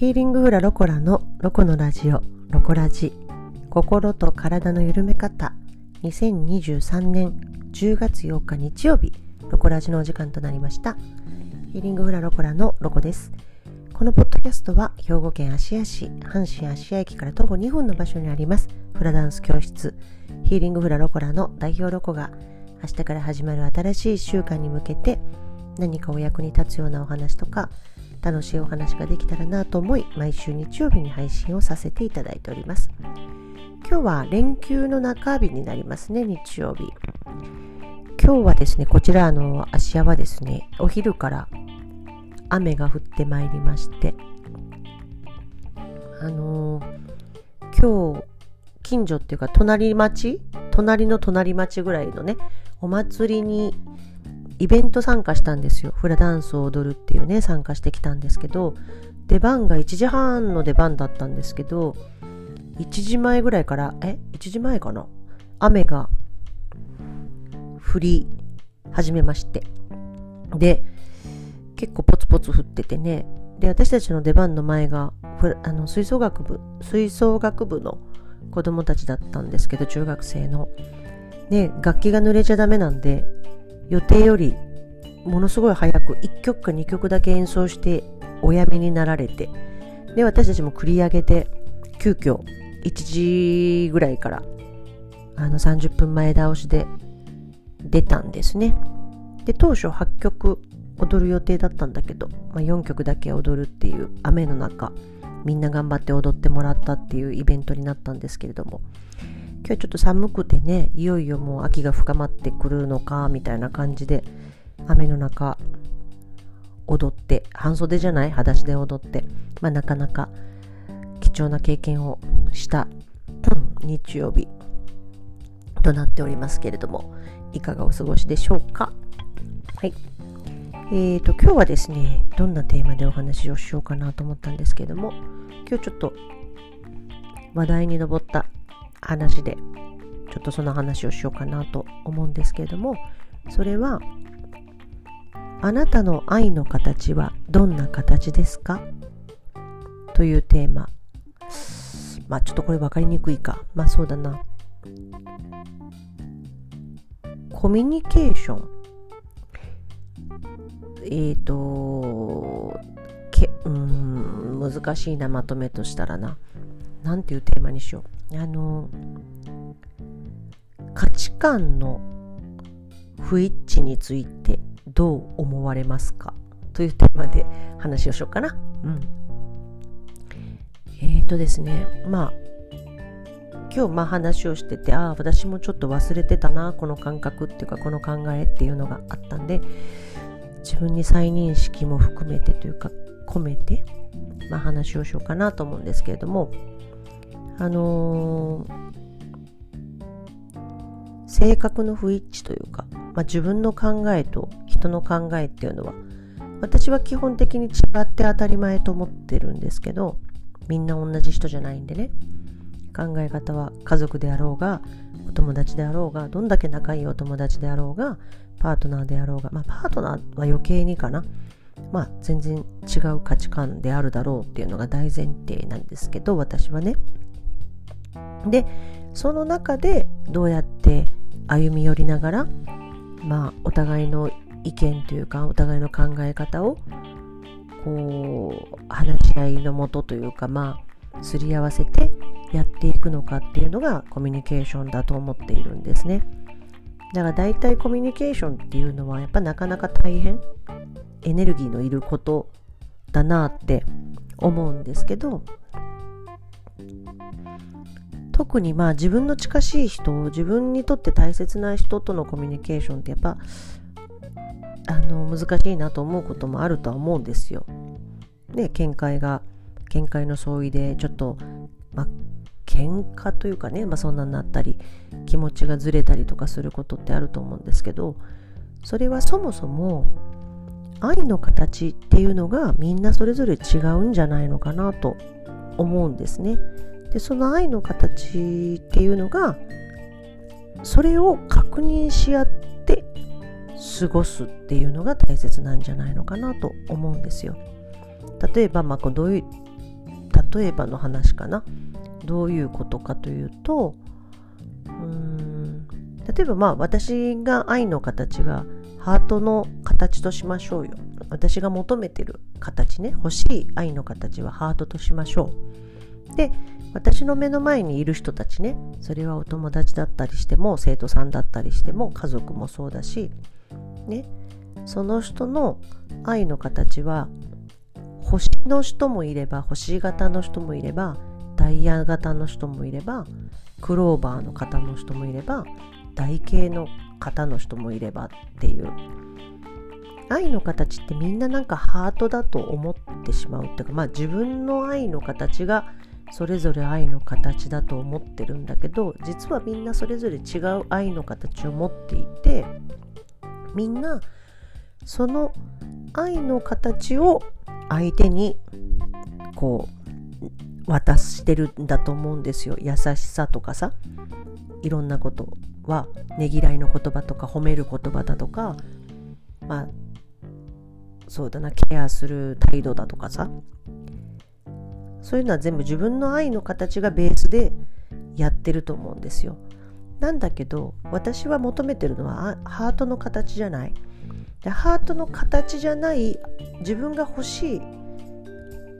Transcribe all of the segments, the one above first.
ヒーリングフラロコラのロコのラジオ、ロコラジ。心と体の緩め方。2023年10月8日日曜日、ロコラジのお時間となりました。ヒーリングフラロコラのロコです。このポッドキャストは兵庫県芦屋市、阪神芦屋駅から徒歩2分の場所にあります、フラダンス教室、ヒーリングフラロコラの代表ロコが、明日から始まる新しい1週間に向けて、何かお役に立つようなお話とか、楽しいお話ができたらなと思い毎週日曜日に配信をさせていただいております。今日は連休の中日になりますね日曜日。今日はですねこちらあの芦屋はですねお昼から雨が降ってまいりましてあのー、今日近所っていうか隣町？隣の隣町ぐらいのねお祭りにイベント参加したんですよ。フラダンスを踊るっていうね、参加してきたんですけど、出番が1時半の出番だったんですけど、1時前ぐらいから、え ?1 時前かな？雨が降り始めまして。で、結構ポツポツ降っててね。で、私たちの出番の前が、あの吹奏楽部、吹奏楽部の子供たちだったんですけど、中学生の。ね、楽器が濡れちゃダメなんで、予定よりものすごい早く1曲か2曲だけ演奏しておやめになられてで私たちも繰り上げて急遽1時ぐらいからあの30分前倒しで出たんですね。で当初8曲踊る予定だったんだけど、まあ、4曲だけ踊るっていう雨の中みんな頑張って踊ってもらったっていうイベントになったんですけれども今日ちょっと寒くてねいよいよもう秋が深まってくるのかみたいな感じで雨の中踊って半袖じゃない？裸足で踊って、まあ、なかなか貴重な経験をした日曜日となっておりますけれどもいかがお過ごしでしょうか？はい。えーと今日はですねどんなテーマでお話をしようかなと思ったんですけれども今日ちょっと話題に上った話でちょっとその話をしようかなと思うんですけれどもそれはあなたの愛の形はどんな形ですか？というテーマ。まあちょっとこれ分かりにくいか。まあそうだな。コミュニケーション。えっ、ー、とけうん難しいなまとめとしたらな。何ていうテーマにしよう。あの価値観の不一致についてどう思われますか？というテーマで話をしようかな。うん、えっ、ー、とですねまあ今日まあ話をしててああ私もちょっと忘れてたなこの感覚っていうかこの考えっていうのがあったんで自分に再認識も含めてというか込めて、まあ、話をしようかなと思うんですけれどもあのー、性格の不一致というか、まあ、自分の考えと人の考えっていうのは私は基本的に違って当たり前と思ってるんですけどみんな同じ人じゃないんでね。考え方は家族であろうがお友達であろうがどんだけ仲いいお友達であろうがパートナーであろうがまあパートナーは余計にかな。まあ全然違う価値観であるだろうっていうのが大前提なんですけど私はね。でその中でどうやって歩み寄りながらまあお互いの意見というかお互いの考え方をこう話し合いのもとというかまあすり合わせてやっていくのかっていうのがコミュニケーションだと思っているんですね。だから大体コミュニケーションっていうのはやっぱなかなか大変エネルギーのいることだなって思うんですけど特にまあ自分の近しい人自分にとって大切な人とのコミュニケーションってやっぱあの難しいなと思うこともあるとは思うんですよ。で見解が見解の相違でちょっとまあ喧嘩というかね、まあ、そんなになったり気持ちがずれたりとかすることってあると思うんですけどそれはそもそも愛の形っていうのがみんなそれぞれ違うんじゃないのかなと思うんですね。でその愛の形っていうのがそれを確認し合って過ごすっていうのが大切なんじゃないのかなと思うんですよ。例えば、まあ、どういう例えばの話かな。どういうことかというとうーん例えばまあ私が愛の形がハートの形としましょうよ。私が求めてる形ね。欲しい愛の形はハートとしましょう。で私の目の前にいる人たちね。それはお友達だったりしても生徒さんだったりしても家族もそうだしね。その人の愛の形は星の人もいれば星型の人もいればダイヤ型の人もいればクローバーの方の人もいれば台形の方の人もいればっていう。愛の形ってみんななんかハートだと思ってしまうっていうかまあ自分の愛の形がそれぞれ愛の形だと思ってるんだけど実はみんなそれぞれ違う愛の形を持っていてみんなその愛の形を相手にこう渡してるんだと思うんですよ。優しさとかさいろんなことはねぎらいの言葉とか褒める言葉だとかまあそうだなケアする態度だとかさそういうのは全部自分の愛の形がベースでやってると思うんですよ。なんだけど私は求めてるのはハートの形じゃない。でハートの形じゃない自分が欲しい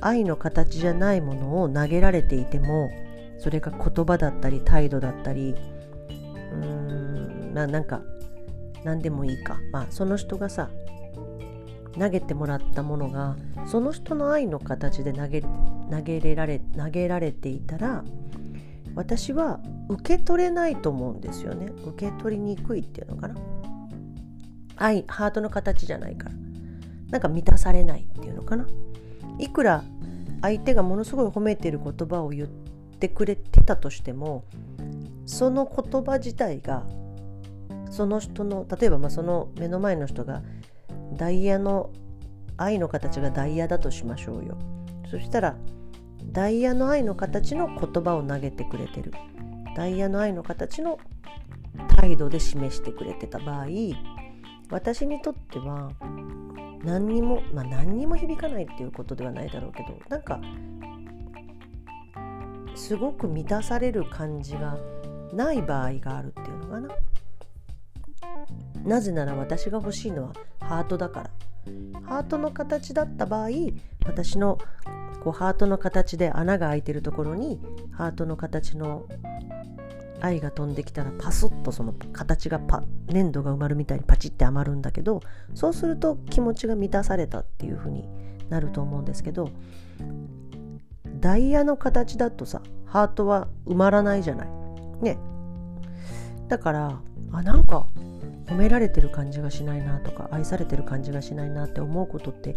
愛の形じゃないものを投げられていてもそれが言葉だったり態度だったりうーんななんか何でもいいかまあその人がさ投げてもらったものがその人の愛の形で投げ投げられ投げられていたら私は受け取れないと思うんですよね。受け取りにくいっていうのかな。愛ハートの形じゃないから。なんか満たされないっていうのかな。いくら相手がものすごい褒めてる言葉を言ってくれてたとしてもその言葉自体がその人の例えばまその目の前の人がダイヤの愛の形がダイヤだとしましょうよ。そしたらダイヤの愛の形の言葉を投げてくれてる。ダイヤの愛の形の態度で示してくれてた場合私にとっては何にもまあ何にも響かないっていうことではないだろうけどなんかすごく満たされる感じがない場合があるっていうのかな。なぜなら私が欲しいのはハートだから。ハートの形だった場合私のこうハートの形で穴が開いてるところにハートの形の愛が飛んできたらパスッとその形がパ粘土が埋まるみたいにパチって余るんだけどそうすると気持ちが満たされたっていう風になると思うんですけどダイヤの形だとさハートは埋まらないじゃない。ね。だからあなんか褒められてる感じがしないなとか愛されてる感じがしないなって思うことって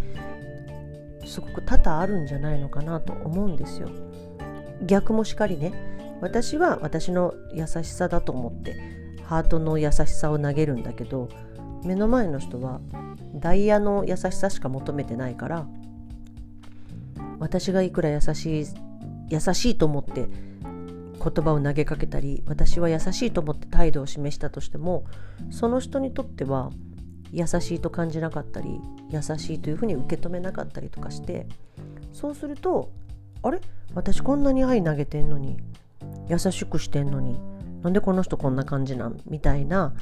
すごく多々あるんじゃないのかなと思うんですよ。逆もしかりね私は私の優しさだと思ってハートの優しさを投げるんだけど目の前の人はダイヤの優しさしか求めてないから私がいくら優しい優しいと思って言葉を投げかけたり私は優しいと思って態度を示したとしてもその人にとっては優しいと感じなかったり優しいというふうに受け止めなかったりとかしてそうするとあれ？私こんなに愛投げてんのに優しくしてんのになんでこの人こんな感じなん？みたいな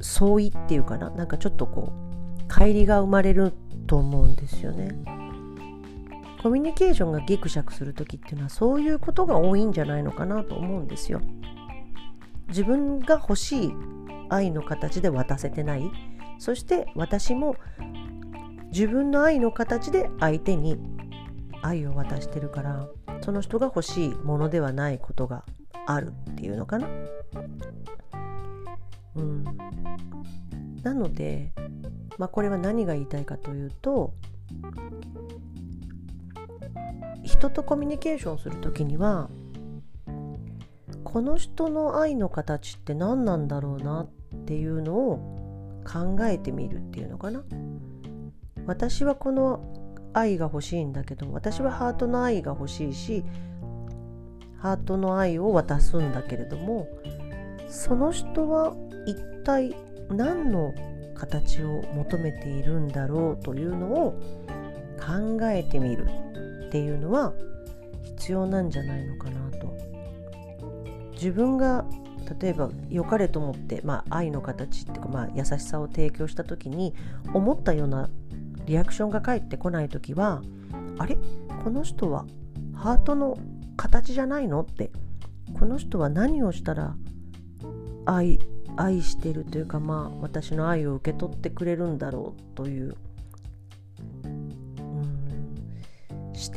相違っていうかな？なんかちょっとこう乖離が生まれると思うんですよね。コミュニケーションがギクシャクする時っていうのはそういうことが多いんじゃないのかなと思うんですよ。自分が欲しい愛の形で渡せてないそして私も自分の愛の形で相手に愛を渡してるからその人が欲しいものではないことがあるっていうのかな。うん、なので、まあ、これは何が言いたいかというと人とコミュニケーションする時にはこの人の愛の形って何なんだろうなっていうのを考えてみるっていうのかな。私はこの愛が欲しいんだけど私はハートの愛が欲しいしハートの愛を渡すんだけれどもその人は一体何の形を求めているんだろうというのを考えてみるっていうのは必要なんじゃないのかなと。自分が例えば良かれと思って、まあ、愛の形っていうか、まあ、優しさを提供した時に思ったようなリアクションが返ってこない時はあれ？この人はハートの形じゃないの？って。この人は何をしたら愛愛してるというかまあ私の愛を受け取ってくれるんだろうという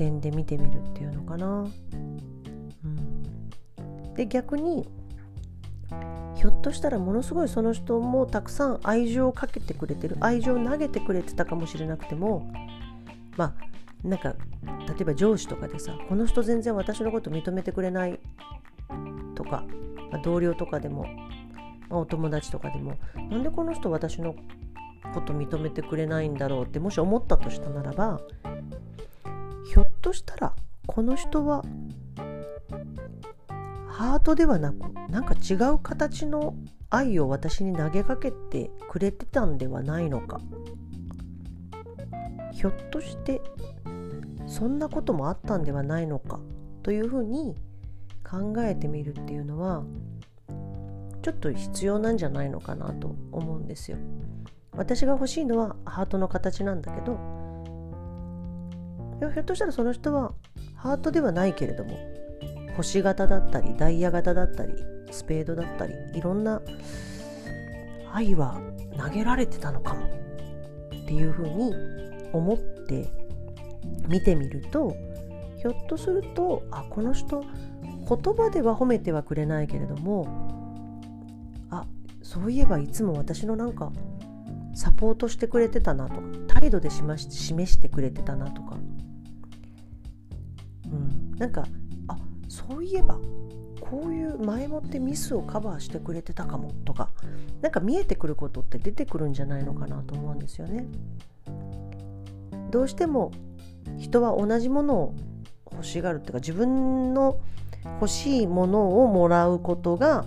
点で見てみるっていうのかな。うん、で逆にひょっとしたらものすごいその人もたくさん愛情をかけてくれてる愛情を投げてくれてたかもしれなくてもまあなんか例えば上司とかでさこの人全然私のこと認めてくれないとか、まあ、同僚とかでも、まあ、お友達とかでもなんでこの人私のこと認めてくれないんだろうってもし思ったとしたならばひょっとしたらこの人はハートではなくなんか違う形の愛を私に投げかけてくれてたんではないのかひょっとしてそんなこともあったんではないのかというふうに考えてみるっていうのはちょっと必要なんじゃないのかなと思うんですよ。私が欲しいのはハートの形なんだけどひょっとしたらその人はハートではないけれども星型だったりダイヤ型だったりスペードだったりいろんな愛は投げられてたのかもっていうふうに思って見てみるとひょっとするとあこの人言葉では褒めてはくれないけれどもあそういえばいつも私のなんかサポートしてくれてたなとか態度で示してくれてたなとか、なんかあそういえばこういう前もってミスをカバーしてくれてたかもとかなんか見えてくることって出てくるんじゃないのかなと思うんですよね。どうしても人は同じものを欲しがるっていうか自分の欲しいものをもらうことが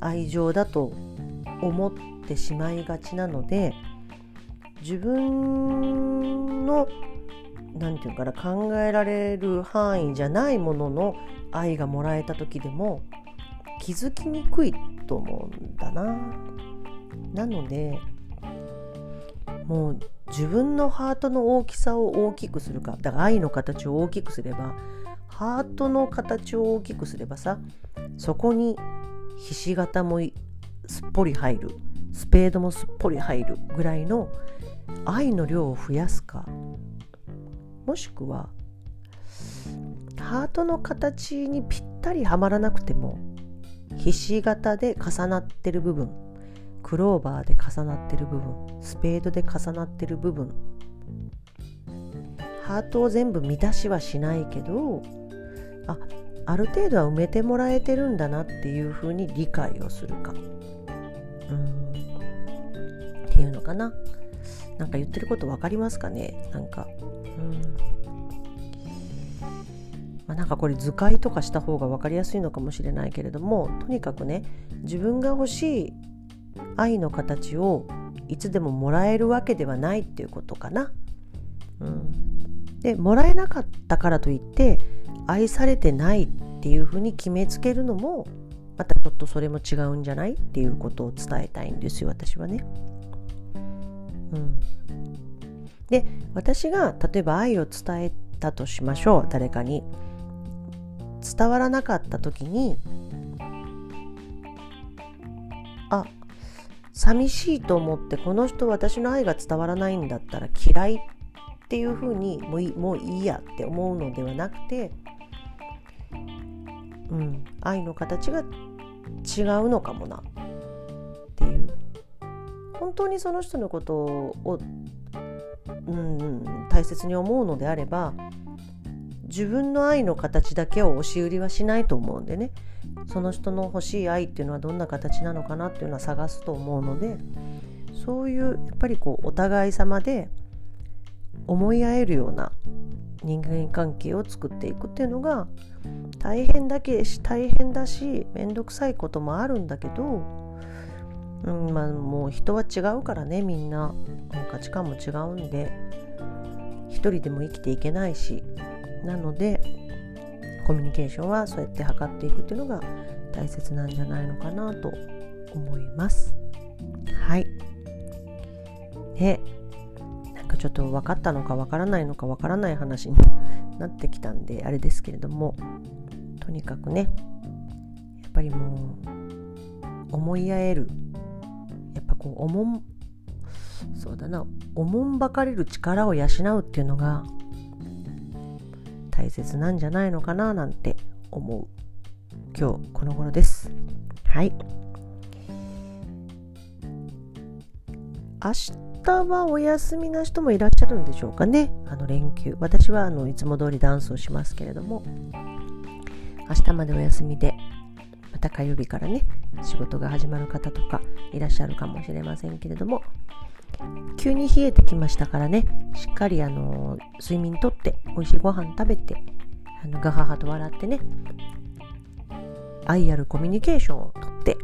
愛情だと思ってしまいがちなので自分の何て言うかな考えられる範囲じゃないものの愛がもらえた時でも気づきにくいと思うんだな。なのでもう自分のハートの大きさを大きくするかだから愛の形を大きくすればハートの形を大きくすればさそこにひし形もすっぽり入るスペードもすっぽり入るぐらいの愛の量を増やすかもしくはハートの形にぴったりはまらなくてもひし形で重なってる部分クローバーで重なってる部分スペードで重なってる部分ハートを全部満たしはしないけどあある程度は埋めてもらえてるんだなっていうふうに理解をするか。うん。っていうのかな。なんか言ってること分かりますかね？なんか。ま、なんかこれ図解とかした方が分かりやすいのかもしれないけれどもとにかくね自分が欲しい愛の形をいつでももらえるわけではないっていうことかな。うん、でもらえなかったからといって愛されてないっていうふうに決めつけるのもまたちょっとそれも違うんじゃない？っていうことを伝えたいんですよ私はね。うん、で私が例えば愛を伝えたとしましょう。誰かに。伝わらなかった時にあ寂しいと思ってこの人私の愛が伝わらないんだったら嫌いっていうふうにもういもういいやって思うのではなくて、うん、愛の形が違うのかもな。っていう。本当にその人のことを、うん、大切に思うのであれば自分の愛の形だけを押し売りはしないと思うんでね。その人の欲しい愛っていうのはどんな形なのかなっていうのは探すと思うのでそういうやっぱりこうお互い様で思い合えるような人間関係を作っていくっていうのが大変だけし大変だし面倒くさいこともあるんだけど、うんまあ、もう人は違うからねみんな。価値観も違うんで。一人でも生きていけないし。なのでコミュニケーションはそうやって測っていくっていうのが大切なんじゃないのかなと思います。はい。ね。なんかちょっと分かったのか分からないのか分からない話になってきたんであれですけれども。とにかくねやっぱりもう思い合えるこう思んそうだなおもんばかれる力を養うっていうのが大切なんじゃないのかななんて思う。今日この頃です。はい。明日はお休みな人もいらっしゃるんでしょうかね。あの連休。私はあのいつも通りダンスをしますけれども。明日までお休みでまた火曜日からね仕事が始まる方とかいらっしゃるかもしれませんけれども急に冷えてきましたからね。しっかりあの睡眠とって美味しいご飯食べてあのガハハと笑ってね愛あるコミュニケーションをとって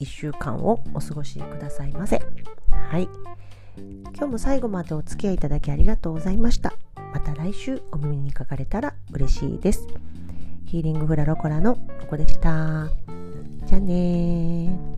1週間をお過ごしくださいませ。はい。今日も最後までお付き合いいただきありがとうございました。また来週お耳にかかれたら嬉しいです。ヒーリングフラロコラのロコでしたじゃあね